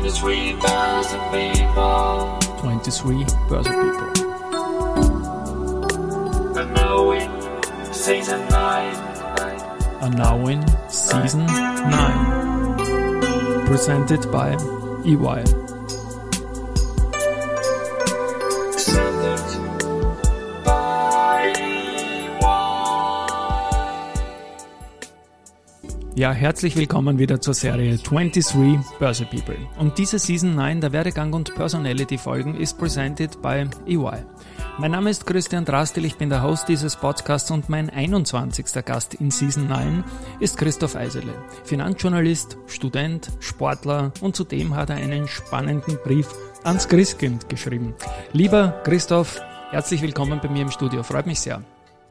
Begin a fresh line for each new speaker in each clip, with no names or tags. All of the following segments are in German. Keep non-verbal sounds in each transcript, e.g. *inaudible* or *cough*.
23 Börse People.
23 Börse People.
And now in season 9.
Are now in season 9. Presented by E EY. Ja, herzlich willkommen wieder zur Serie 23 Börse People. Und diese Season 9 der Werdegang und Personality Folgen ist presented by EY. Mein Name ist Christian Drastil, ich bin der Host dieses Podcasts und mein 21. Gast in Season 9 ist Christoph Eisele. Finanzjournalist, Student, Sportler und zudem hat er einen spannenden Brief ans Christkind geschrieben. Lieber Christoph, herzlich willkommen bei mir im Studio, freut mich sehr.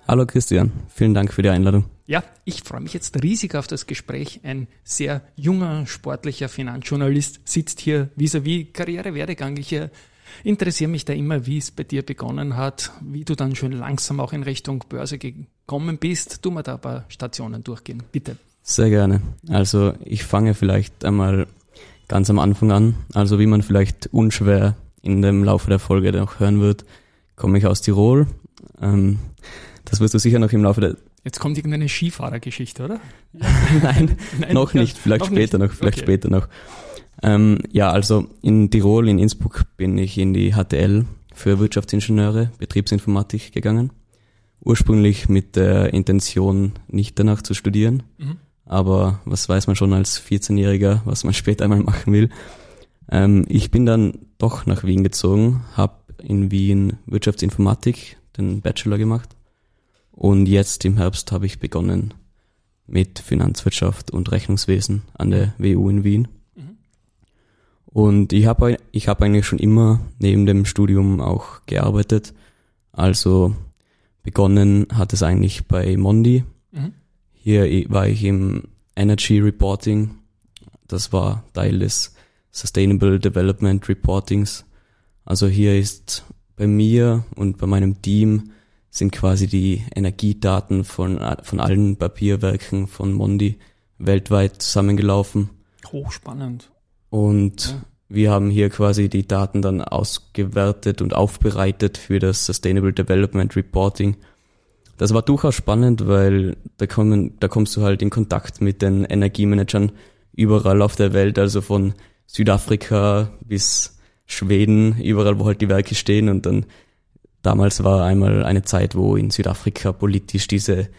Hallo Christian, vielen Dank für die Einladung.
Ja, ich freue mich jetzt riesig auf das Gespräch. Ein sehr junger, sportlicher Finanzjournalist sitzt hier vis-à-vis Karrierewerdegang. Ich äh, interessiere mich da immer, wie es bei dir begonnen hat, wie du dann schon langsam auch in Richtung Börse gekommen bist. Tu mal da ein paar Stationen durchgehen, bitte.
Sehr gerne. Also ich fange vielleicht einmal ganz am Anfang an. Also wie man vielleicht unschwer in dem Laufe der Folge noch hören wird, komme ich aus Tirol. Ähm, das wirst du sicher noch im Laufe der...
Jetzt kommt irgendeine Skifahrergeschichte, oder? *laughs*
Nein, *laughs*
Nein,
noch nicht, vielleicht
noch
später
nicht.
noch, vielleicht
Okay.
später noch. Ähm, ja, also in Tirol, in Innsbruck bin ich in die HTL für Wirtschaftsingenieure, Betriebsinformatik gegangen. Ursprünglich mit der Intention, nicht danach zu studieren.
Mhm.
Aber was weiß man schon als 14-Jähriger, was man *laughs* später einmal machen will. Ähm, ich bin dann doch nach Wien gezogen, habe in Wien Wirtschaftsinformatik, den Bachelor gemacht. Und jetzt im Herbst habe ich begonnen mit Finanzwirtschaft und Rechnungswesen an der WU in Wien.
Mhm.
Und ich habe ich hab eigentlich schon immer neben dem Studium auch gearbeitet. Also begonnen hat es eigentlich bei Mondi.
Mhm.
Hier war ich im Energy Reporting. Das war Teil des Sustainable Development Reportings. Also hier ist bei mir und bei meinem Team sind quasi die Energiedaten von, von allen Papierwerken von Mondi weltweit zusammengelaufen.
Hochspannend.
Und
Ja.
wir haben hier quasi die Daten dann ausgewertet und aufbereitet für das Sustainable Development Reporting. Das war durchaus spannend, weil da, kommen, da kommst du halt in Kontakt mit den Energiemanagern überall auf der Welt, also von Südafrika bis Schweden, überall wo halt die Werke stehen und dann damals war einmal eine Zeit, wo in Südafrika politisch diese,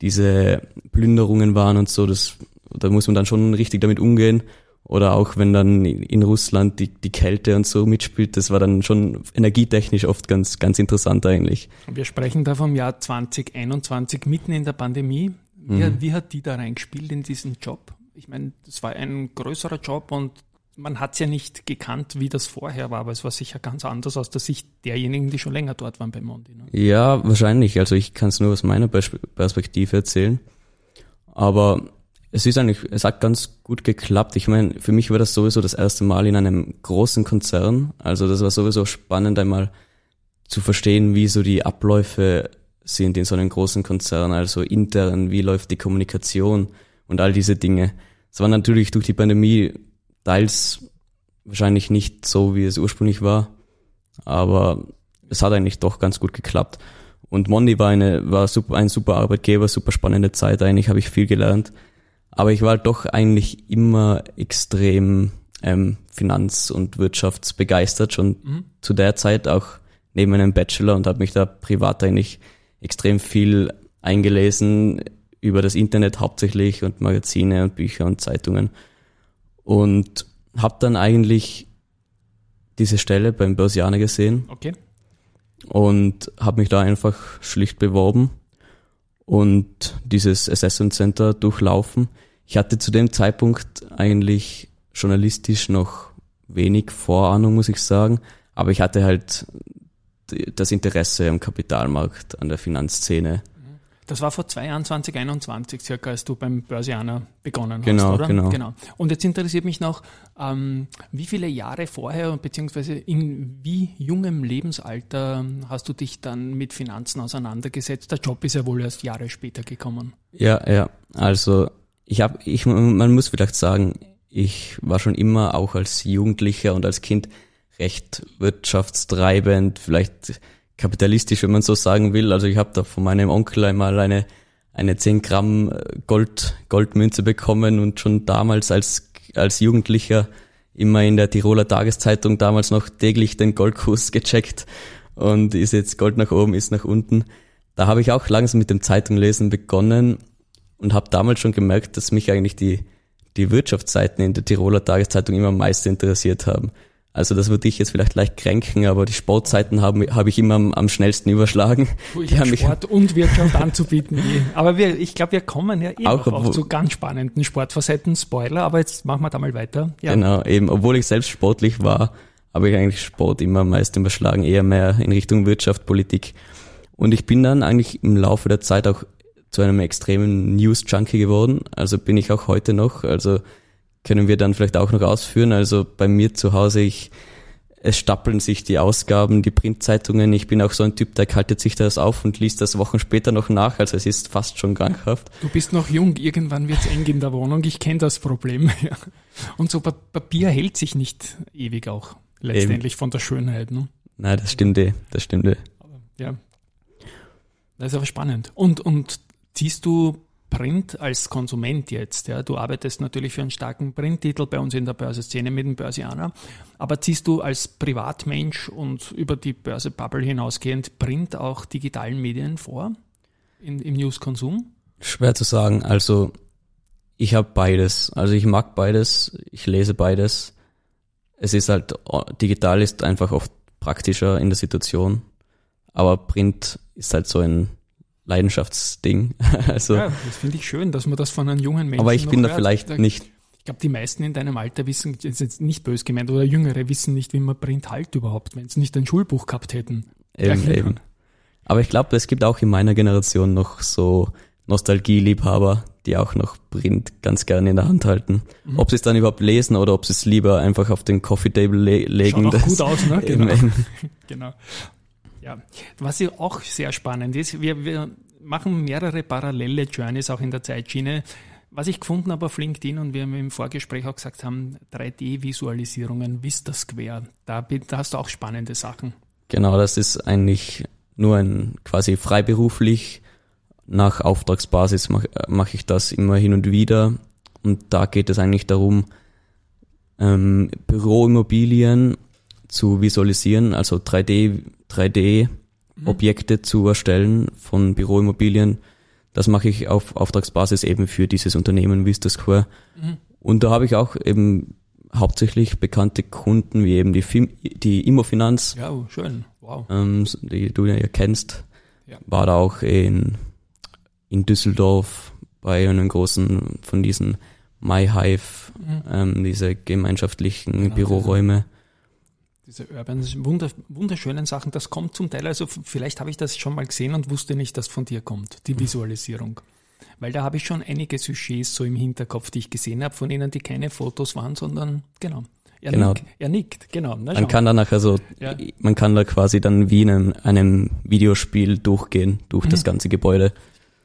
diese Plünderungen waren und so, das, da muss man dann schon richtig damit umgehen. Oder auch wenn dann in Russland die, die Kälte und so mitspielt, das war dann schon energietechnisch oft ganz, ganz interessant eigentlich.
Wir sprechen da vom Jahr 2021, mitten in der Pandemie. Wie,
Mhm.
wie hat die da reingespielt in diesen Job? Ich meine, das war ein größerer Job und man hat es ja nicht gekannt, wie das vorher war, aber es war sicher ganz anders aus der Sicht derjenigen, die schon länger dort waren bei Mondi. Ne?
Ja, wahrscheinlich. Also ich kann es nur aus meiner Pers- Perspektive erzählen. Aber es ist eigentlich, es hat ganz gut geklappt. Ich meine, für mich war das sowieso das erste Mal in einem großen Konzern. Also das war sowieso spannend, einmal zu verstehen, wie so die Abläufe sind in so einem großen Konzern, also intern, wie läuft die Kommunikation und all diese Dinge. Es war natürlich durch die Pandemie teils wahrscheinlich nicht so, wie es ursprünglich war, aber es hat eigentlich doch ganz gut geklappt. Und Mondi war eine, war super, ein super Arbeitgeber, super spannende Zeit, eigentlich habe ich viel gelernt. Aber ich war halt doch eigentlich immer extrem ähm, finanz- und wirtschaftsbegeistert, schon
Mhm.
zu der Zeit auch neben einem Bachelor und habe mich da privat eigentlich extrem viel eingelesen über das Internet hauptsächlich und Magazine und Bücher und Zeitungen. Und habe dann eigentlich diese Stelle beim Börsianer gesehen
Okay.
und habe mich da einfach schlicht beworben und dieses Assessment Center durchlaufen. Ich hatte zu dem Zeitpunkt eigentlich journalistisch noch wenig Vorahnung, muss ich sagen, aber ich hatte halt das Interesse am Kapitalmarkt, an der Finanzszene.
Das war vor zwei Jahren, 2021 circa, als du beim Börsianer begonnen
Genau,
hast, oder?
genau.
genau. Und jetzt interessiert mich noch, ähm, wie viele Jahre vorher, beziehungsweise in wie jungem Lebensalter hast du dich dann mit Finanzen auseinandergesetzt? Der Job ist ja wohl erst Jahre später gekommen.
Ja, ja. Also ich habe, ich, man muss vielleicht sagen, ich war schon immer auch als Jugendlicher und als Kind recht wirtschaftstreibend, vielleicht kapitalistisch, wenn man so sagen will. Also ich habe da von meinem Onkel einmal eine eine 10 Gramm Gold, Goldmünze bekommen und schon damals als, als Jugendlicher immer in der Tiroler Tageszeitung damals noch täglich den Goldkurs *laughs* gecheckt und ist jetzt Gold nach oben, ist nach unten. Da habe ich auch langsam mit dem Zeitunglesen begonnen und habe damals schon gemerkt, dass mich eigentlich die, die Wirtschaftsseiten in der Tiroler Tageszeitung immer am meisten interessiert haben. Also das würde ich jetzt vielleicht leicht kränken, aber die Sportzeiten habe hab ich immer am, am schnellsten überschlagen.
Puh, ich habe Sport und Wirtschaft anzubieten. aber wir, ich glaube, wir kommen ja eben auch, auch zu ganz spannenden Sportfacetten. Spoiler, aber jetzt machen wir da mal weiter.
Ja. Genau, eben, obwohl ich selbst sportlich war, habe ich eigentlich Sport immer am meisten überschlagen, eher mehr in Richtung Wirtschaft, Politik. Und ich bin dann eigentlich im Laufe der Zeit auch zu einem extremen News-Junkie geworden. Also bin ich auch heute noch. Also können wir dann vielleicht auch noch ausführen. Also bei mir zu Hause, ich, es stapeln sich die Ausgaben, die Printzeitungen. Ich bin auch so ein Typ, der kaltet sich das auf und liest das Wochen später noch nach. Also es ist fast schon krankhaft.
Du bist noch jung, irgendwann wird's eng in der Wohnung. Ich kenne das Problem. *laughs* Und so Papier hält sich nicht ewig auch letztendlich Eben. von der Schönheit. Ne?
Nein, das stimmt eh. Das stimmt eh.
Ja. Das ist aber spannend. Und, und ziehst du Print als Konsument jetzt, ja, du arbeitest natürlich für einen starken Printtitel bei uns in der Börseszene mit dem Börsianer, aber ziehst du als Privatmensch und über die Börse-Bubble hinausgehend Print auch digitalen Medien vor in, im Newskonsum?
Schwer zu sagen. Also ich habe beides. Also ich mag beides, ich lese beides. Es ist halt, digital ist einfach oft praktischer in der Situation, aber Print ist halt so ein Leidenschaftsding. *laughs*
also, ja, das finde ich schön, dass man das von einem jungen Menschen.
Aber ich bin da vielleicht da, nicht.
Ich glaube, die meisten in deinem Alter wissen, ist jetzt nicht bös gemeint, oder Jüngere wissen nicht, wie man Print halt überhaupt, wenn sie nicht ein Schulbuch gehabt hätten.
Eben, ja, eben. Aber ich glaube, es gibt auch in meiner Generation noch so Nostalgieliebhaber, die auch noch Print ganz gerne in der Hand halten. Mhm. Ob sie es dann überhaupt lesen oder ob sie es lieber einfach auf den Coffee Table le legen.
Schaut auch gut aus, ne? *laughs* Genau. *laughs* genau. Ja, was ja auch sehr spannend ist, wir, wir machen mehrere parallele Journeys auch in der Zeitschiene. Was ich gefunden habe auf LinkedIn und wir im Vorgespräch auch gesagt haben, 3D-Visualisierungen, Vista Square, da, da hast du auch spannende Sachen.
Genau, das ist eigentlich nur ein quasi freiberuflich. Nach Auftragsbasis mache mach ich das immer hin und wieder. Und da geht es eigentlich darum, ähm, Büroimmobilien zu visualisieren, also 3D, 3D Objekte zu erstellen von Büroimmobilien. Das mache ich auf Auftragsbasis eben für dieses Unternehmen Vista Square. Mhm. Und da habe ich auch eben hauptsächlich bekannte Kunden wie eben die, Fim, die Immofinanz.
Ja, schön. Wow.
Ähm, die du ja kennst. Ja. War da auch in, in Düsseldorf bei einem großen von diesen MyHive, mhm. ähm, diese gemeinschaftlichen genau, Büroräume
diese Urban, wunder, wunderschönen Sachen, das kommt zum Teil, also vielleicht habe ich das schon mal gesehen und wusste nicht, dass von dir kommt, die Visualisierung. Weil da habe ich schon einige Sujets so im Hinterkopf, die ich gesehen habe, von denen, die keine Fotos waren, sondern genau. Er, genau. Nickt, er nickt, genau.
Na, man kann da nachher so, ja. man kann da quasi dann wie in einem, einem Videospiel durchgehen, durch mhm. das ganze Gebäude.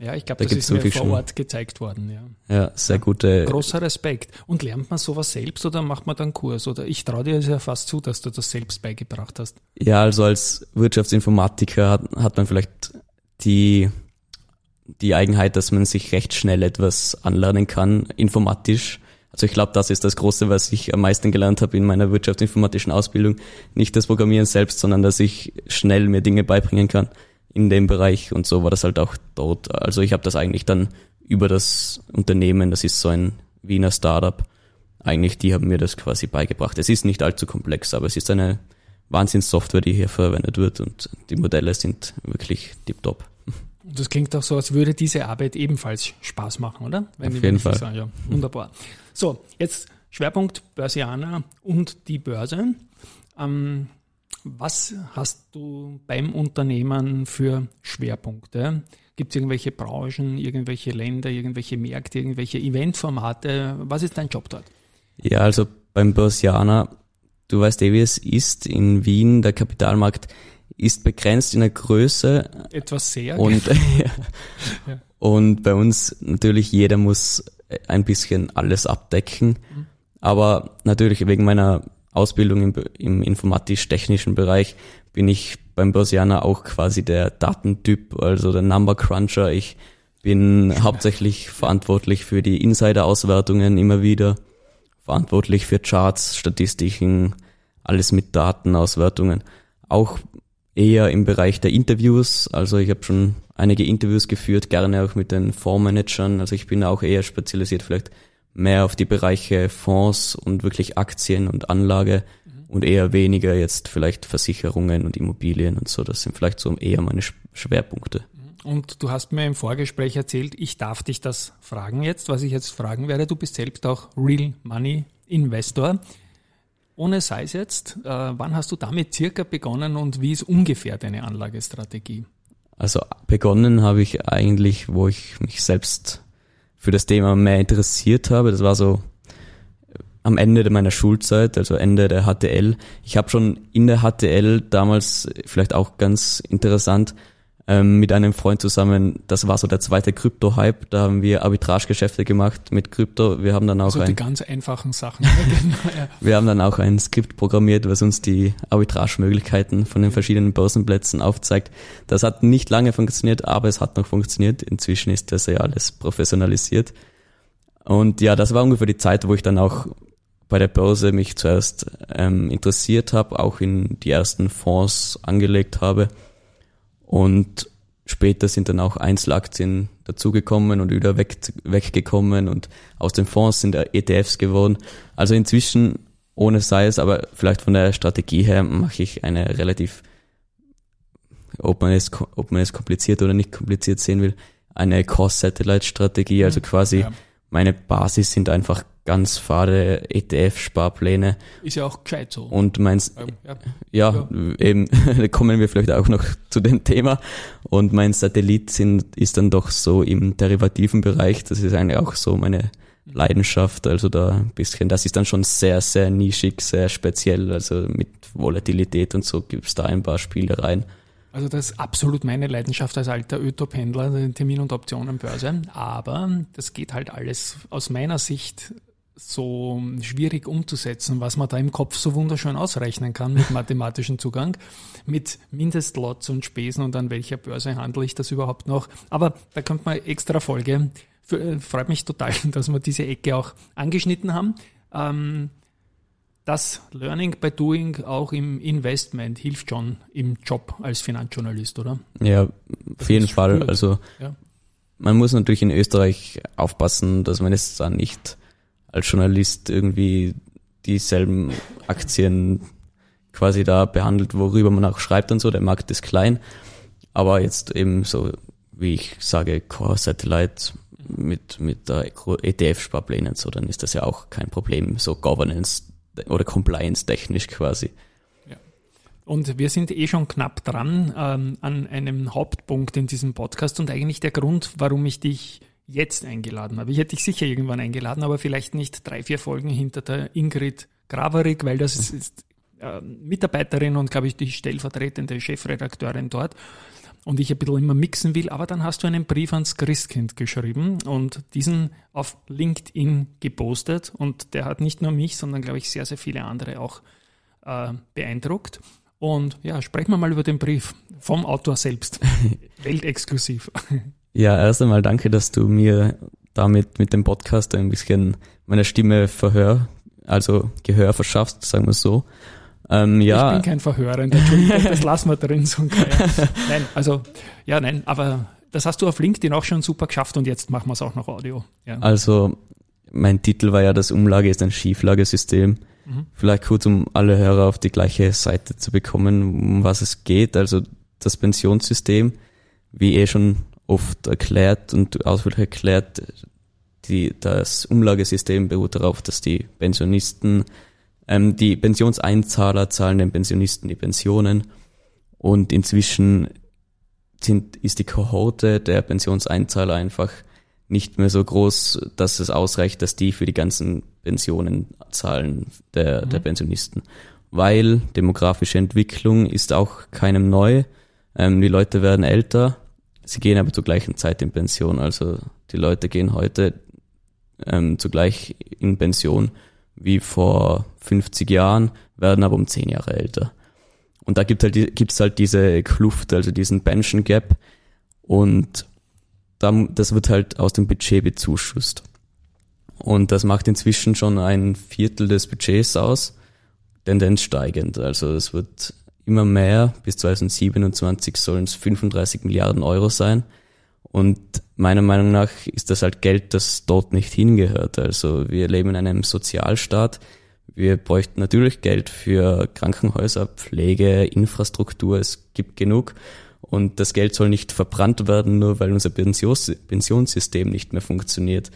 Ja, ich glaube, da das ist so mir vor Ort gezeigt worden. Ja,
ja sehr gute.
Großer Respekt. Und lernt man sowas selbst oder macht man dann Kurs? Oder ich traue dir ja fast zu, dass du das selbst beigebracht hast.
Ja, also als Wirtschaftsinformatiker hat, hat man vielleicht die, die Eigenheit, dass man sich recht schnell etwas anlernen kann, informatisch. Also ich glaube, das ist das Große, was ich am meisten gelernt habe in meiner wirtschaftsinformatischen Ausbildung. Nicht das Programmieren selbst, sondern dass ich schnell mir Dinge beibringen kann in dem Bereich und so war das halt auch dort. Also ich habe das eigentlich dann über das Unternehmen, das ist so ein Wiener Startup, eigentlich die haben mir das quasi beigebracht. Es ist nicht allzu komplex, aber es ist eine Wahnsinnssoftware, die hier verwendet wird und die Modelle sind wirklich tiptop.
Das klingt auch so, als würde diese Arbeit ebenfalls Spaß machen, oder?
Wenn Auf jeden Fall.
Sagen, ja, wunderbar. So, jetzt Schwerpunkt Börsianer und die Börse. Ähm, was hast du beim Unternehmen für Schwerpunkte? Gibt es irgendwelche Branchen, irgendwelche Länder, irgendwelche Märkte, irgendwelche Eventformate? Was ist dein Job dort?
Ja, also beim Börsianer, du weißt eh, wie es ist in Wien, der Kapitalmarkt ist begrenzt in der Größe.
Etwas sehr.
Und, *laughs* *laughs* ja. und bei uns natürlich jeder muss ein bisschen alles abdecken. Mhm. Aber natürlich wegen meiner Ausbildung im, im informatisch-technischen Bereich bin ich beim Börsianer auch quasi der Datentyp, also der Number Cruncher. Ich bin *laughs* hauptsächlich verantwortlich für die Insider-Auswertungen immer wieder, verantwortlich für Charts, Statistiken, alles mit Datenauswertungen. Auch eher im Bereich der Interviews, also ich habe schon einige Interviews geführt, gerne auch mit den Fondsmanagern, also ich bin auch eher spezialisiert vielleicht mehr auf die Bereiche Fonds und wirklich Aktien und Anlage mhm. und eher weniger jetzt vielleicht Versicherungen und Immobilien und so. Das sind vielleicht so eher meine Schwerpunkte.
Mhm. Und du hast mir im Vorgespräch erzählt, ich darf dich das fragen jetzt, was ich jetzt fragen werde. Du bist selbst auch Real Money Investor. Ohne sei es jetzt, äh, wann hast du damit circa begonnen und wie ist ungefähr deine Anlagestrategie?
Also begonnen habe ich eigentlich, wo ich mich selbst für das Thema mehr interessiert habe. Das war so am Ende meiner Schulzeit, also Ende der HTL. Ich habe schon in der HTL damals, vielleicht auch ganz interessant, ähm, mit einem Freund zusammen, das war so der zweite Krypto-Hype, da haben wir Arbitragegeschäfte gemacht mit Krypto. Wir haben dann auch
also
ein,
die ganz einfachen Sachen. *laughs*
Genau, wir haben dann auch ein Skript programmiert, was uns die Arbitragemöglichkeiten von den verschiedenen Börsenplätzen aufzeigt. Das hat nicht lange funktioniert, aber es hat noch funktioniert. Inzwischen ist das ja alles professionalisiert. Und ja, das war ungefähr die Zeit, wo ich dann auch bei der Börse mich zuerst ähm, interessiert habe, auch in die ersten Fonds angelegt habe und später sind dann auch Einzelaktien dazugekommen und wieder weg, weggekommen und aus den Fonds sind ETFs geworden. Also inzwischen, ohne sei es, aber vielleicht von der Strategie her mache ich eine relativ, ob man es, ob man es kompliziert oder nicht kompliziert sehen will, eine Cross-Satellite-Strategie, also mhm. quasi ja. Meine Basis sind einfach ganz fade ETF-Sparpläne.
Ist ja auch gescheit so.
Und meinst, ähm, ja, ja, ja, eben, *laughs* kommen wir vielleicht auch noch zu dem Thema. Und mein Satellit sind, ist dann doch so im derivativen Bereich. Das ist eigentlich auch so meine Leidenschaft. Also da ein bisschen, das ist dann schon sehr, sehr nischig, sehr speziell. Also mit Volatilität und so gibt's da ein paar Spielereien.
Also das ist absolut meine Leidenschaft als alter Ötop-Händler, Termin- und Optionenbörse. Aber das geht halt alles aus meiner Sicht so schwierig umzusetzen, was man da im Kopf so wunderschön ausrechnen kann mit *laughs* mathematischem Zugang, mit Mindestlots und Spesen und an welcher Börse handle ich das überhaupt noch. Aber da kommt mal extra Folge. Äh, freut mich total, *laughs* dass wir diese Ecke auch angeschnitten haben. Ähm, das Learning by Doing auch im Investment hilft schon im Job als Finanzjournalist, oder?
Ja, auf jeden Fall. Gut. Also ja. man muss natürlich in Österreich aufpassen, dass man es dann nicht als Journalist irgendwie dieselben Aktien quasi da behandelt, worüber man auch schreibt und so. Der Markt ist klein. Aber jetzt eben so, wie ich sage, Core Satellite mit, mit der ETF-Sparpläne und so, dann ist das ja auch kein Problem, so Governance oder Compliance technisch quasi.
Und wir sind eh schon knapp dran ähm, an einem Hauptpunkt in diesem Podcast und eigentlich der Grund, warum ich dich jetzt eingeladen habe. Ich hätte dich sicher irgendwann eingeladen, aber vielleicht nicht drei, vier Folgen hinter der Ingrid Graverig, weil das ist, ist äh, Mitarbeiterin und, glaube ich, die stellvertretende Chefredakteurin dort und ich ein bisschen immer mixen will, aber dann hast du einen Brief ans Christkind geschrieben und diesen auf LinkedIn gepostet und der hat nicht nur mich, sondern glaube ich sehr, sehr viele andere auch äh, beeindruckt. Und ja, sprechen wir mal über den Brief vom Autor selbst. *laughs* Weltexklusiv.
Ja, erst einmal danke, dass du mir damit mit dem Podcast ein bisschen meine Stimme verhör, also Gehör verschaffst, sagen wir so.
Ähm, ja. Ich bin kein Verhörer, Entschuldigung, *laughs* das lassen wir drin. So nein, also, ja, nein, aber das hast du auf LinkedIn auch schon super geschafft und jetzt machen wir es auch noch Audio.
Ja. Also, mein Titel war ja, das Umlage ist ein Schieflagesystem. Mhm. Vielleicht kurz, um alle Hörer auf die gleiche Seite zu bekommen, um was es geht. Also, das Pensionssystem, wie eh schon oft erklärt und ausführlich erklärt, die, das Umlagesystem beruht darauf, dass die Pensionisten ähm, die Pensionseinzahler zahlen den Pensionisten die Pensionen und inzwischen sind, ist die Kohorte der Pensionseinzahler einfach nicht mehr so groß, dass es ausreicht, dass die für die ganzen Pensionen zahlen der, mhm. der Pensionisten. Weil demografische Entwicklung ist auch keinem neu. Ähm, die Leute werden älter, sie gehen aber zur gleichen Zeit in Pension. Also die Leute gehen heute ähm, zugleich in Pension wie vor 50 Jahren, werden aber um 10 Jahre älter. Und da gibt halt, gibt's halt diese Kluft, also diesen Pension Gap. Und das wird halt aus dem Budget bezuschusst. Und das macht inzwischen schon ein Viertel des Budgets aus, Tendenz steigend. Also es wird immer mehr, bis 2027 sollen es 35 Milliarden Euro sein. Und meiner Meinung nach ist das halt Geld, das dort nicht hingehört. Also wir leben in einem Sozialstaat. Wir bräuchten natürlich Geld für Krankenhäuser, Pflege, Infrastruktur. Es gibt genug. Und das Geld soll nicht verbrannt werden, nur weil unser Pensions Pensionssystem nicht mehr funktioniert.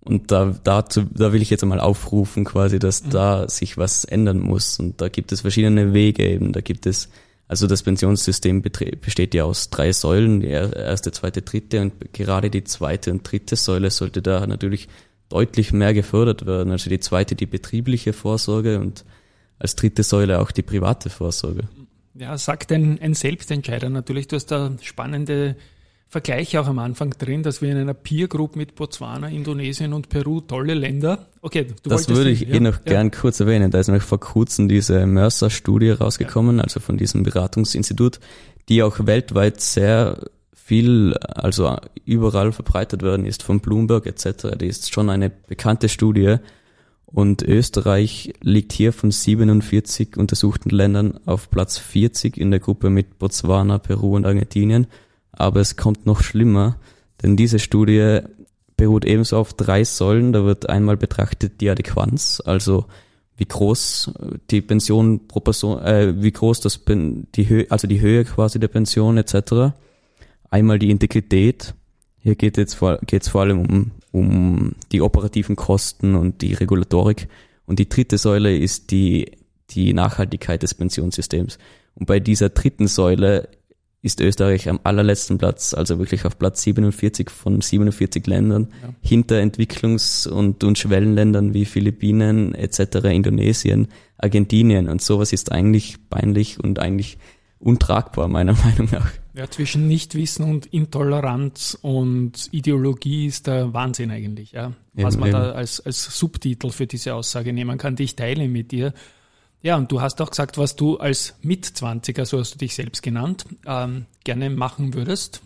Und da, dazu, da will ich jetzt einmal aufrufen, quasi, dass da sich was ändern muss. Und da gibt es verschiedene Wege eben. Da gibt es, also das Pensionssystem besteht ja aus drei Säulen, die er- erste, zweite, dritte. Und gerade die zweite und dritte Säule sollte da natürlich deutlich mehr gefördert werden. Also die zweite, die betriebliche Vorsorge und als dritte Säule auch die private Vorsorge.
Ja, sagt ein, ein Selbstentscheider natürlich. Du hast da spannende Vergleiche auch am Anfang drin, dass wir in einer Peer Group mit Botswana, Indonesien und Peru, tolle Länder. Okay, du
Das würde ich
ja,
eh noch
ja.
gern kurz erwähnen. Da ist nämlich vor kurzem diese Mercer-Studie rausgekommen, also von diesem Beratungsinstitut, die auch weltweit sehr viel, also überall verbreitet worden ist, von Bloomberg etc. Die ist schon eine bekannte Studie. Und Österreich liegt hier von 47 untersuchten Ländern auf Platz 40 in der Gruppe mit Botswana, Peru und Argentinien. Aber es kommt noch schlimmer, denn diese Studie beruht ebenso auf drei Säulen. Da wird einmal betrachtet die Adäquanz, also wie groß die Pension pro Person, äh, wie groß das die Höhe, also die Höhe quasi der Pension etc. Einmal die Integrität. Hier geht jetzt vor, geht's vor allem um, um die operativen Kosten und die Regulatorik. Und die dritte Säule ist die, die Nachhaltigkeit des Pensionssystems. Und bei dieser dritten Säule ist Österreich am allerletzten Platz, also wirklich auf Platz 47 von 47 Ländern,
Ja.
hinter Entwicklungs- und, und Schwellenländern wie Philippinen etc., Indonesien, Argentinien. Und sowas ist eigentlich peinlich und eigentlich untragbar, meiner *laughs* Meinung nach.
Ja, zwischen Nichtwissen und Intoleranz und Ideologie ist der Wahnsinn eigentlich, ja. Was
Eben,
man da
eben.
als, als Subtitel für diese Aussage nehmen kann, die ich teile mit dir. Ja, und du hast auch gesagt, was du als Mitzwanziger, so hast du dich selbst genannt, ähm, gerne machen würdest.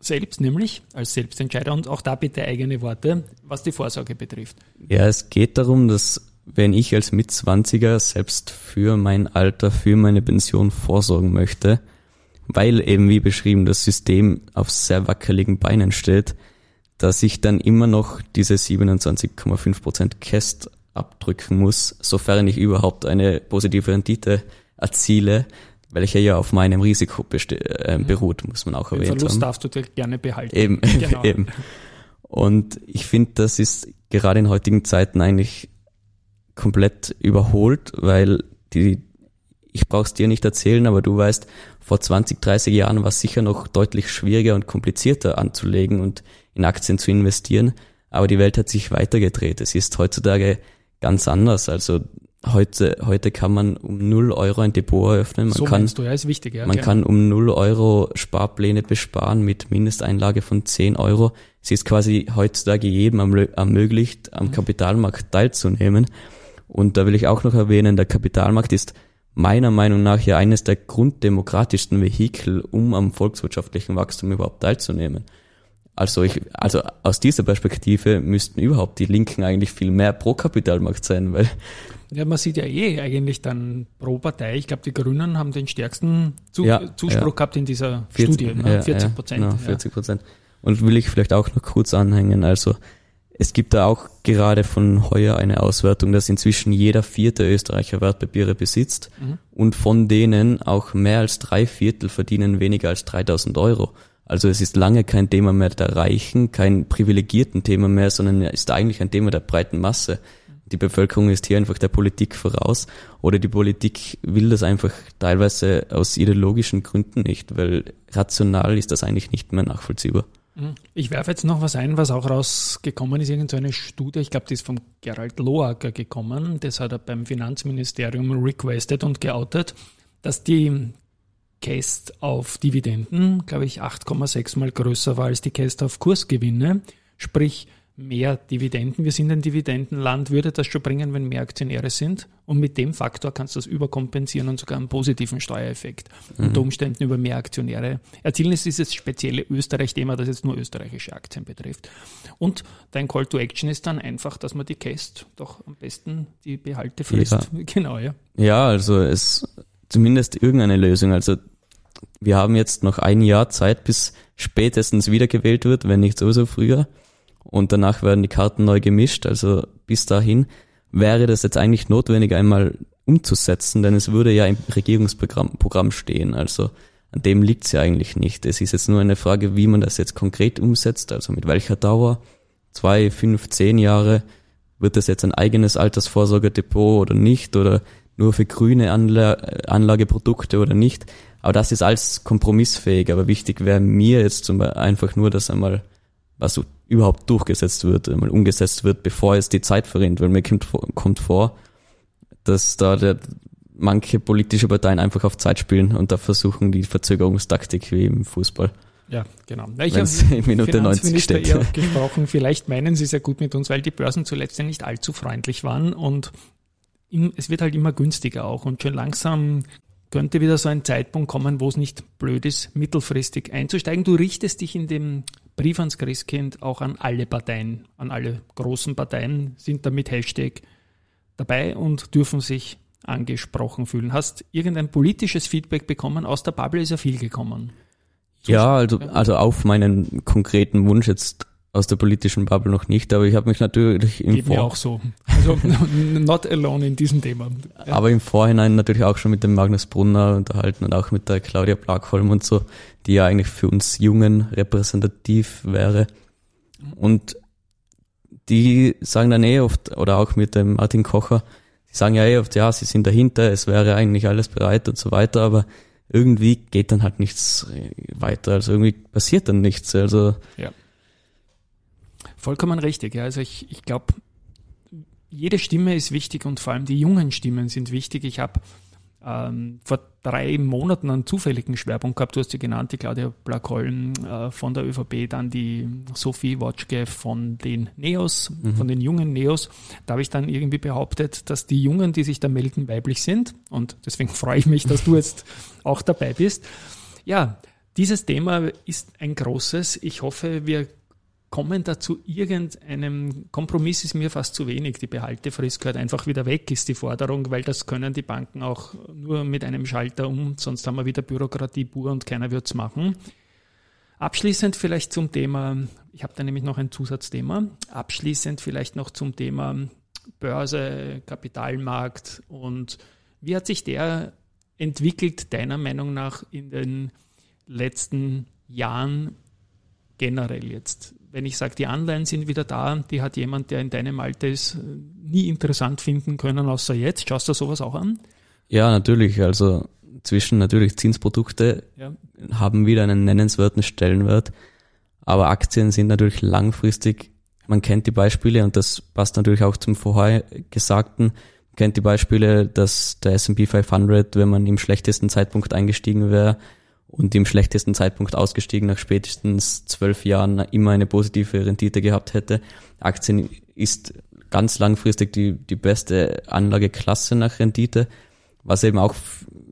Selbst nämlich, als Selbstentscheider und auch da bitte eigene Worte, was die Vorsorge betrifft.
Ja, es geht darum, dass wenn ich als Mitzwanziger selbst für mein Alter, für meine Pension vorsorgen möchte, weil eben wie beschrieben das System auf sehr wackeligen Beinen steht, dass ich dann immer noch diese 27,5% Käst abdrücken muss, sofern ich überhaupt eine positive Rendite erziele, welche ja auf meinem Risiko äh, beruht, muss man auch
Den
erwähnt
Verlust
haben.
darfst du dir gerne behalten. *laughs*
Eben,
Genau.
eben. Und ich finde, das ist gerade in heutigen Zeiten eigentlich komplett überholt, weil die, ich brauch's dir nicht erzählen, aber du weißt, vor 20, 30 Jahren war es sicher noch deutlich schwieriger und komplizierter anzulegen und in Aktien zu investieren. Aber die Welt hat sich weitergedreht. Es ist heutzutage ganz anders. Also heute, heute kann man um 0 Euro ein Depot eröffnen. Man
so
kann,
du, ja, ist wichtig. Ja,
man
genau.
kann um 0 Euro Sparpläne besparen mit Mindesteinlage von 10 Euro. Es ist quasi heutzutage jedem ermö- ermöglicht, am Kapitalmarkt teilzunehmen. Und da will ich auch noch erwähnen, der Kapitalmarkt ist meiner Meinung nach ja eines der grunddemokratischsten Vehikel, um am volkswirtschaftlichen Wachstum überhaupt teilzunehmen. Also ich, also aus dieser Perspektive müssten überhaupt die Linken eigentlich viel mehr pro Kapitalmarkt sein, weil
Ja, man sieht ja eh eigentlich dann pro Partei. Ich glaube, die Grünen haben den stärksten Zu
Ja,
Zuspruch
ja.
gehabt in dieser
40,
Studie. Ne?
ja,
40
ja,
Prozent.
Genau, 40 Prozent. Und will ich vielleicht auch noch kurz anhängen. Also es gibt da auch gerade von heuer eine Auswertung, dass inzwischen jeder vierte Österreicher Wertpapiere besitzt
Mhm.
und von denen auch mehr als drei Viertel verdienen weniger als 3000 Euro. Also es ist lange kein Thema mehr der Reichen, kein privilegierten Thema mehr, sondern ist eigentlich ein Thema der breiten Masse. Die Bevölkerung ist hier einfach der Politik voraus oder die Politik will das einfach teilweise aus ideologischen Gründen nicht, weil rational ist das eigentlich nicht mehr nachvollziehbar.
Ich werfe jetzt noch was ein, was auch rausgekommen ist, irgendeine Studie, ich glaube, die ist vom Gerald Loacker gekommen, das hat er beim Finanzministerium requested und geoutet, dass die Cast auf Dividenden, glaube ich, 8,6 mal größer war als die Cast auf Kursgewinne. Sprich, mehr Dividenden. Wir sind ein Dividendenland, würde das schon bringen, wenn mehr Aktionäre sind. Und mit dem Faktor kannst du das überkompensieren und sogar einen positiven Steuereffekt mhm. unter Umständen über mehr Aktionäre erzielen. Es ist das spezielle Österreich-Thema, das jetzt nur österreichische Aktien betrifft. Und dein Call to Action ist dann einfach, dass man die Käst doch am besten die Behalte frisst. Ja. *laughs*
Genau, ja. Ja, also es zumindest irgendeine Lösung. Also wir haben jetzt noch ein Jahr Zeit, bis spätestens wiedergewählt wird, wenn nicht sowieso früher und danach werden die Karten neu gemischt. Also bis dahin wäre das jetzt eigentlich notwendig, einmal umzusetzen, denn es würde ja im Regierungsprogramm Programm stehen. Also an dem liegt es ja eigentlich nicht. Es ist jetzt nur eine Frage, wie man das jetzt konkret umsetzt, also mit welcher Dauer. Zwei, fünf, zehn Jahre. Wird das jetzt ein eigenes Altersvorsorgedepot oder nicht? Oder nur für grüne Anla Anlageprodukte oder nicht? Aber das ist alles kompromissfähig. Aber wichtig wäre mir jetzt zum Beispiel einfach nur, dass einmal was überhaupt durchgesetzt wird, mal umgesetzt wird, bevor es die Zeit verrinnt, weil mir kommt, kommt vor, dass da der, manche politische Parteien einfach auf Zeit spielen und da versuchen die Verzögerungstaktik wie im Fußball.
Ja, genau. ich habe in *laughs* Minute 90 steht. Eher gesprochen, vielleicht meinen sie sehr gut mit uns, weil die Börsen zuletzt ja nicht allzu freundlich waren und es wird halt immer günstiger auch und schon langsam könnte wieder so ein Zeitpunkt kommen, wo es nicht blöd ist, mittelfristig einzusteigen. Du richtest dich in dem Brief ans Christkind auch an alle Parteien, an alle großen Parteien, sind da mit Hashtag dabei und dürfen sich angesprochen fühlen. Hast irgendein politisches Feedback bekommen? Aus der Bubble ist ja viel gekommen.
Ja, also, also auf meinen konkreten Wunsch jetzt aus der politischen Bubble noch nicht, aber ich habe mich natürlich
im Geht mir auch so. Also not alone in diesem Thema.
Aber im Vorhinein natürlich auch schon mit dem Magnus Brunner unterhalten und auch mit der Claudia Plagholm und so, die ja eigentlich für uns Jungen repräsentativ wäre. Und die sagen dann eh oft, oder auch mit dem Martin Kocher, die sagen ja eh oft, ja, sie sind dahinter, es wäre eigentlich alles bereit und so weiter, aber irgendwie geht dann halt nichts weiter. Also irgendwie passiert dann nichts. Also
ja. Vollkommen richtig. Ja. Also ich, ich glaube, jede Stimme ist wichtig und vor allem die jungen Stimmen sind wichtig. Ich habe ähm, vor drei Monaten einen zufälligen Schwerpunkt gehabt. Du hast sie genannt, die Claudia Blackholm äh, von der ÖVP, dann die Sophie Wotschke von den Neos, mhm. von den jungen Neos. Da habe ich dann irgendwie behauptet, dass die Jungen, die sich da melden, weiblich sind. Und deswegen *laughs* freue ich mich, dass du jetzt auch dabei bist. Ja, dieses Thema ist ein großes. Ich hoffe, wir kommen da zu irgendeinem Kompromiss ist mir fast zu wenig. Die Behaltefrist gehört einfach wieder weg, ist die Forderung, weil das können die Banken auch nur mit einem Schalter um, sonst haben wir wieder Bürokratie pur und keiner wird's machen. Abschließend vielleicht zum Thema, ich habe da nämlich noch ein Zusatzthema, abschließend vielleicht noch zum Thema Börse, Kapitalmarkt und wie hat sich der entwickelt, deiner Meinung nach, in den letzten Jahren generell jetzt? Wenn ich sage, die Anleihen sind wieder da, die hat jemand, der in deinem Alter ist, nie interessant finden können, außer jetzt. Schaust du sowas auch an?
Ja, natürlich. Also zwischen natürlich Zinsprodukte ja. haben wieder einen nennenswerten Stellenwert, aber Aktien sind natürlich langfristig, man kennt die Beispiele und das passt natürlich auch zum vorher Gesagten, man kennt die Beispiele, dass der S&P 500, wenn man im schlechtesten Zeitpunkt eingestiegen wäre, und im schlechtesten Zeitpunkt ausgestiegen, nach spätestens zwölf Jahren immer eine positive Rendite gehabt hätte. Aktien ist ganz langfristig die, die beste Anlageklasse nach Rendite, was eben auch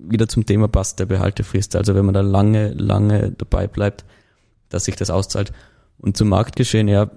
wieder zum Thema passt, der Behaltefrist. Also wenn man da lange, lange dabei bleibt, dass sich das auszahlt. Und zum Marktgeschehen, ja,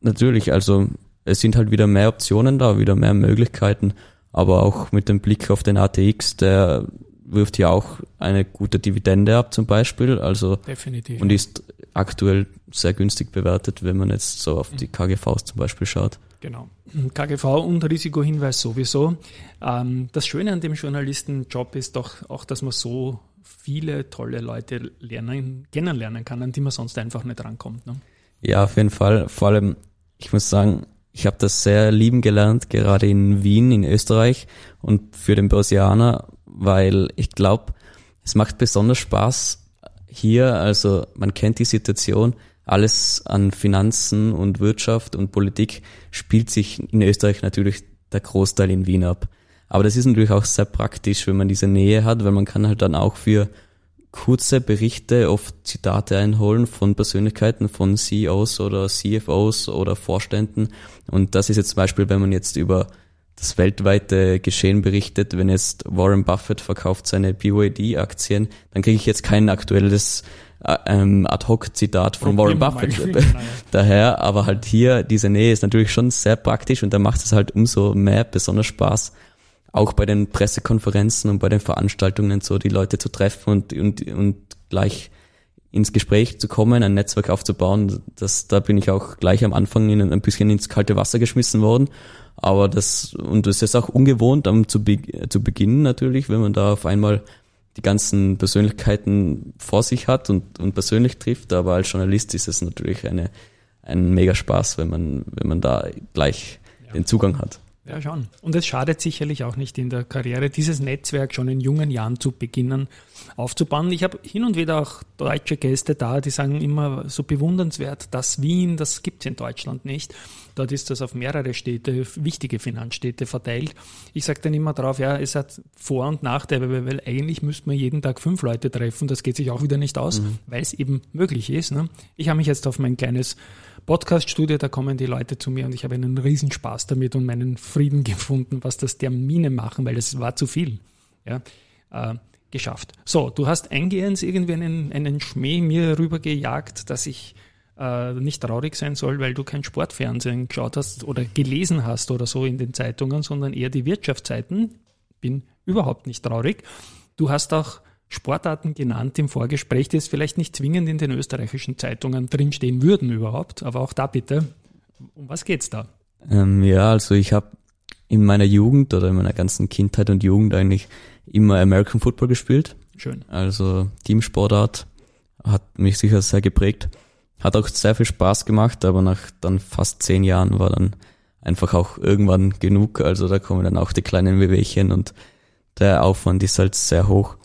natürlich, also es sind halt wieder mehr Optionen da, wieder mehr Möglichkeiten, aber auch mit dem Blick auf den ATX, der wirft ja auch eine gute Dividende ab zum Beispiel. Also
Definitiv.
und ist aktuell sehr günstig bewertet, wenn man jetzt so auf die KGVs zum Beispiel schaut.
Genau. KGV und Risikohinweis sowieso. Ähm, das Schöne an dem Journalistenjob ist doch auch, dass man so viele tolle Leute lernen, kennenlernen kann, an die man sonst einfach nicht rankommt. Ne?
Ja, auf jeden Fall. Vor allem, ich muss sagen, ich habe das sehr lieben gelernt, gerade in Wien, in Österreich. Und für den Börsianer weil ich glaube, es macht besonders Spaß hier, also man kennt die Situation, alles an Finanzen und Wirtschaft und Politik spielt sich in Österreich natürlich der Großteil in Wien ab. Aber das ist natürlich auch sehr praktisch, wenn man diese Nähe hat, weil man kann halt dann auch für kurze Berichte, oft Zitate einholen von Persönlichkeiten, von CEOs oder CFOs oder Vorständen. Und das ist jetzt zum Beispiel, wenn man jetzt über das weltweite Geschehen berichtet, wenn jetzt Warren Buffett verkauft seine BYD-Aktien, dann kriege ich jetzt kein aktuelles äh, ähm, Ad-Hoc-Zitat von Warren Buffett *laughs* daher, aber halt hier, diese Nähe ist natürlich schon sehr praktisch und da macht es halt umso mehr besonders Spaß, auch bei den Pressekonferenzen und bei den Veranstaltungen so die Leute zu treffen und, und, und gleich ins Gespräch zu kommen, ein Netzwerk aufzubauen. Das, da bin ich auch gleich am Anfang in, ein bisschen ins kalte Wasser geschmissen worden. Aber das, und das ist auch ungewohnt um, zu, zu beginnen natürlich, wenn man da auf einmal die ganzen Persönlichkeiten vor sich hat und, und persönlich trifft. Aber als Journalist ist es natürlich eine, ein mega Spaß, wenn man, wenn man da gleich ja. den Zugang hat.
Ja, schon. Und es schadet sicherlich auch nicht in der Karriere, dieses Netzwerk schon in jungen Jahren zu beginnen aufzubauen. Ich habe hin und wieder auch deutsche Gäste da, die sagen immer so bewundernswert, dass Wien, das gibt es in Deutschland nicht. Dort ist das auf mehrere Städte, wichtige Finanzstädte verteilt. Ich sage dann immer drauf, ja, es hat Vor- und Nachteile, weil eigentlich müsste man jeden Tag fünf Leute treffen. Das geht sich auch wieder nicht aus, mhm. weil es eben möglich ist. Ne? Ich habe mich jetzt auf mein kleines Podcast-Studio, da kommen die Leute zu mir und ich habe einen Riesenspaß damit und meinen Frieden *laughs* gefunden, was das Termine machen, weil es war zu viel. Ja, äh, geschafft. So, du hast eingehend irgendwie einen, einen Schmäh mir rübergejagt, dass ich äh, nicht traurig sein soll, weil du kein Sportfernsehen geschaut hast oder gelesen hast oder so in den Zeitungen, sondern eher die Wirtschaftszeiten. Bin überhaupt nicht traurig. Du hast auch Sportarten genannt im Vorgespräch, die es vielleicht nicht zwingend in den österreichischen Zeitungen drinstehen würden überhaupt, aber auch da bitte. Um was geht's da?
Ähm, ja, also ich habe in meiner Jugend oder in meiner ganzen Kindheit und Jugend eigentlich immer American Football gespielt.
Schön.
Also Teamsportart hat mich sicher sehr geprägt. Hat auch sehr viel Spaß gemacht, aber nach dann fast zehn Jahren war dann einfach auch irgendwann genug. Also da kommen dann auch die kleinen Wehwehchen und der Aufwand ist halt sehr hoch.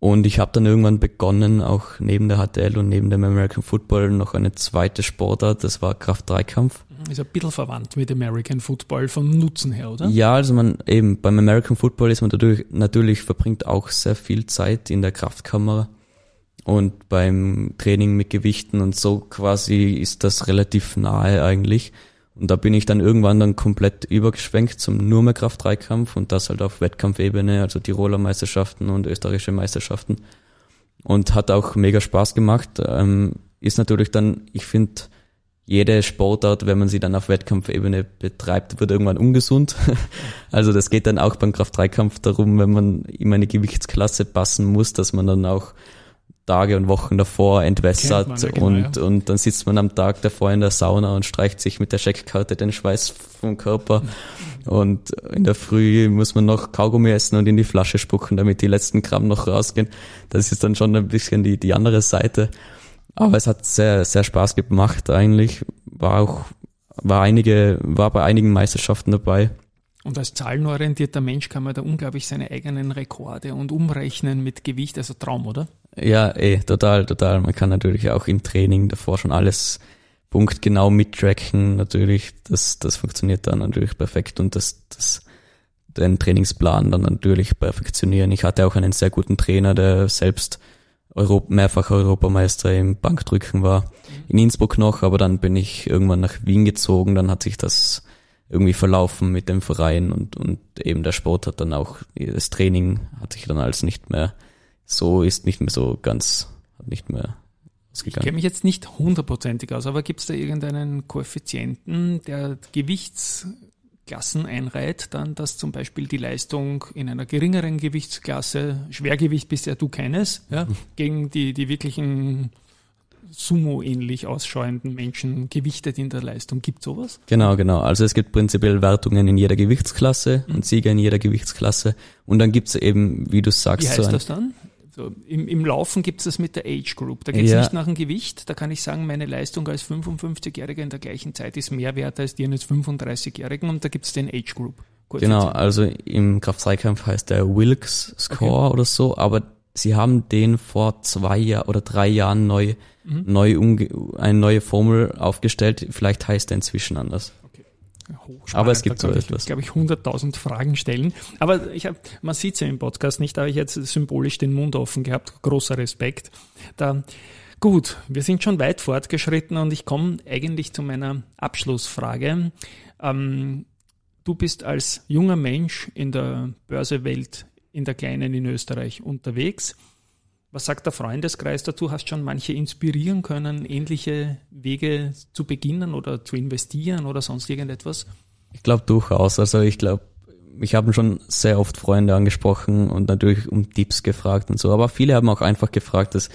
Und ich habe dann irgendwann begonnen, auch neben der HTL und neben dem American Football noch eine zweite Sportart, das war Kraft-Dreikampf.
Ist ein bisschen verwandt mit American Football vom Nutzen her, oder?
Ja, also man eben beim American Football ist man natürlich, natürlich verbringt auch sehr viel Zeit in der Kraftkammer und beim Training mit Gewichten und so quasi ist das relativ nahe eigentlich. Und da bin ich dann irgendwann dann komplett übergeschwenkt zum nur mehr Kraft-Dreikampf und das halt auf Wettkampfebene, also Tiroler Meisterschaften und österreichische Meisterschaften. Und hat auch mega Spaß gemacht. Ähm, ist natürlich dann, ich finde, jede Sportart, wenn man sie dann auf Wettkampfebene betreibt, wird irgendwann ungesund. *laughs* Also das geht dann auch beim Kraft-3-Kampf darum, wenn man immer eine Gewichtsklasse passen muss, dass man dann auch Tage und Wochen davor entwässert man, ja, genau, und, ja. und dann sitzt man am Tag davor in der Sauna und streicht sich mit der Scheckkarte den Schweiß vom Körper und in der Früh muss man noch Kaugummi essen und in die Flasche spucken, damit die letzten Gramm noch rausgehen. Das ist dann schon ein bisschen die, die andere Seite. Aber es hat sehr, sehr Spaß gemacht eigentlich. War auch, war einige, war bei einigen Meisterschaften dabei.
Und als zahlenorientierter Mensch kann man da unglaublich seine eigenen Rekorde und umrechnen mit Gewicht, also Traum, oder?
Ja, eh, total, total. Man kann natürlich auch im Training davor schon alles punktgenau mittracken. Natürlich, das, das funktioniert dann natürlich perfekt und das, das, den Trainingsplan dann natürlich perfektionieren. Ich hatte auch einen sehr guten Trainer, der selbst Europ mehrfacher Europameister im Bankdrücken war. In Innsbruck noch, aber dann bin ich irgendwann nach Wien gezogen, dann hat sich das irgendwie verlaufen mit dem Verein und, und eben der Sport hat dann auch, das Training hat sich dann alles nicht mehr, so ist nicht mehr so ganz, nicht mehr
ausgegangen. Ich kenne mich jetzt nicht hundertprozentig aus, aber gibt es da irgendeinen Koeffizienten, der Gewichtsklassen einreiht, dann, dass zum Beispiel die Leistung in einer geringeren Gewichtsklasse, Schwergewicht bisher du keines, ja, *laughs* gegen die, die wirklichen Sumo-ähnlich ausschauenden Menschen gewichtet in der Leistung. Gibt sowas?
Genau, genau. Also es gibt prinzipiell Wertungen in jeder Gewichtsklasse mhm. und Sieger in jeder Gewichtsklasse. Und dann gibt's eben, wie du sagst,
wie heißt so ein, das dann? So, im, Im Laufen gibt's das mit der Age Group. Da geht's ja. nicht nach dem Gewicht. Da kann ich sagen, meine Leistung als 55-Jähriger in der gleichen Zeit ist mehr wert als die eines 35-Jährigen und da gibt's den Age Group.
Genau, also im Kraft-3-Kampf heißt der Wilks Score okay. oder so, aber sie haben den vor zwei Jahr oder drei Jahren neu mhm. neu eine neue Formel aufgestellt. Vielleicht heißt er inzwischen anders. Okay. Aber es gibt so
kann ich,
etwas.
glaube ich, 100.000 Fragen stellen. Aber ich hab, man sieht es ja im Podcast nicht, da habe ich jetzt symbolisch den Mund offen gehabt. Großer Respekt. Da, gut, wir sind schon weit fortgeschritten und ich komme eigentlich zu meiner Abschlussfrage. Ähm, du bist als junger Mensch in der Börsewelt, in der kleinen in Österreich unterwegs. Was sagt der Freundeskreis dazu? Hast schon manche inspirieren können, ähnliche Wege zu beginnen oder zu investieren oder sonst irgendetwas?
Ich glaube durchaus. Also ich glaube, mich haben schon sehr oft Freunde angesprochen und natürlich um Tipps gefragt und so. Aber viele haben auch einfach gefragt, dass,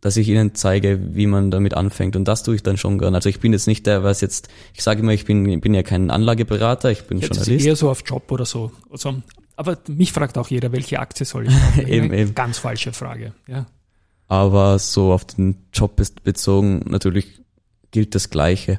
dass ich ihnen zeige, wie man damit anfängt. Und das tue ich dann schon gern. Also ich bin jetzt nicht der, was jetzt, ich sage immer, ich bin, ich bin ja kein Anlageberater, ich bin
Jetzt
Journalist.
eher so auf Job oder so. Also, aber mich fragt auch jeder, welche Aktie soll ich kaufen? *laughs*
Eben, eben.
Ganz falsche Frage. Ja.
Aber so auf den Job ist bezogen, natürlich gilt das Gleiche.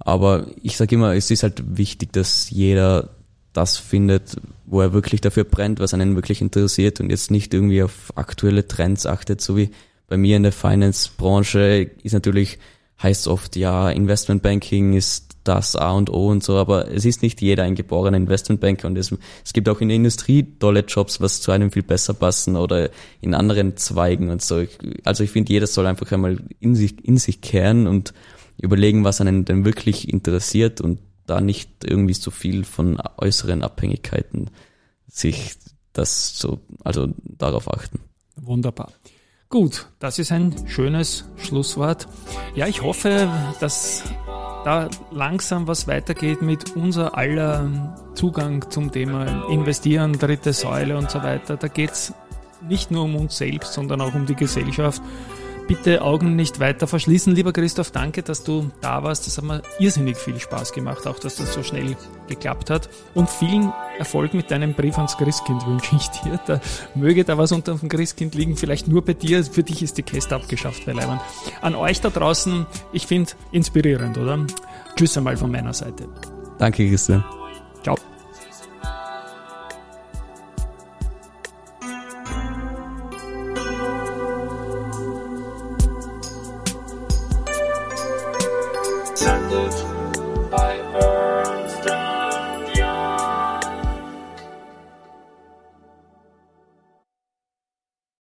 Aber ich sage immer, es ist halt wichtig, dass jeder das findet, wo er wirklich dafür brennt, was einen wirklich interessiert und jetzt nicht irgendwie auf aktuelle Trends achtet, so wie bei mir in der Finance-Branche ist natürlich, heißt oft, ja, Investmentbanking ist das A und O und so, aber es ist nicht jeder ein geborener Investmentbanker und es, es gibt auch in der Industrie tolle Jobs, was zu einem viel besser passen oder in anderen Zweigen und so. Also ich finde, jeder soll einfach einmal in sich, in sich kehren und überlegen, was einen denn wirklich interessiert und da nicht irgendwie so viel von äußeren Abhängigkeiten sich das so, also darauf achten.
Wunderbar. Gut, das ist ein schönes Schlusswort. Ja, ich hoffe, dass da langsam was weitergeht mit unser aller Zugang zum Thema Investieren, dritte Säule und so weiter. Da geht's nicht nur um uns selbst, sondern auch um die Gesellschaft. Bitte Augen nicht weiter verschließen. Lieber Christoph, danke, dass du da warst. Das hat mir irrsinnig viel Spaß gemacht, auch dass das so schnell geklappt hat. Und vielen Erfolg mit deinem Brief ans Christkind wünsche ich dir. Da möge da was unter dem Christkind liegen, vielleicht nur bei dir. Für dich ist die Käste abgeschafft, weil Leimann. An euch da draußen, ich finde inspirierend, oder? Tschüss einmal von meiner Seite.
Danke, Christian.